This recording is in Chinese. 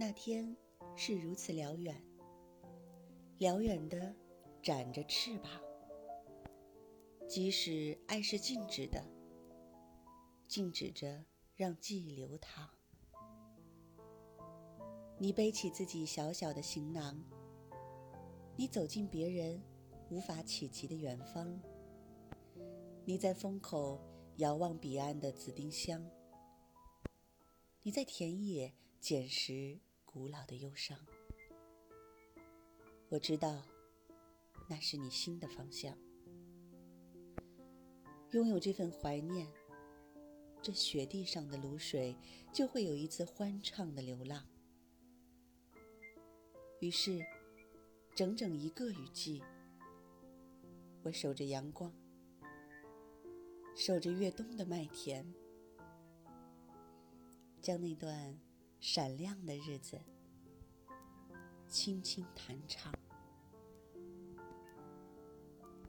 那天是如此辽远，辽远的展着翅膀。即使爱是静止的，静止着让记忆流淌。你背起自己小小的行囊，你走进别人无法企及的远方。你在风口遥望彼岸的紫丁香，你在田野捡拾。古老的忧伤，我知道，那是你心的方向。拥有这份怀念，这雪地上的卤水就会有一次欢畅的流浪。于是，整整一个雨季，我守着阳光，守着越冬的麦田，将那段。闪亮的日子，轻轻弹唱。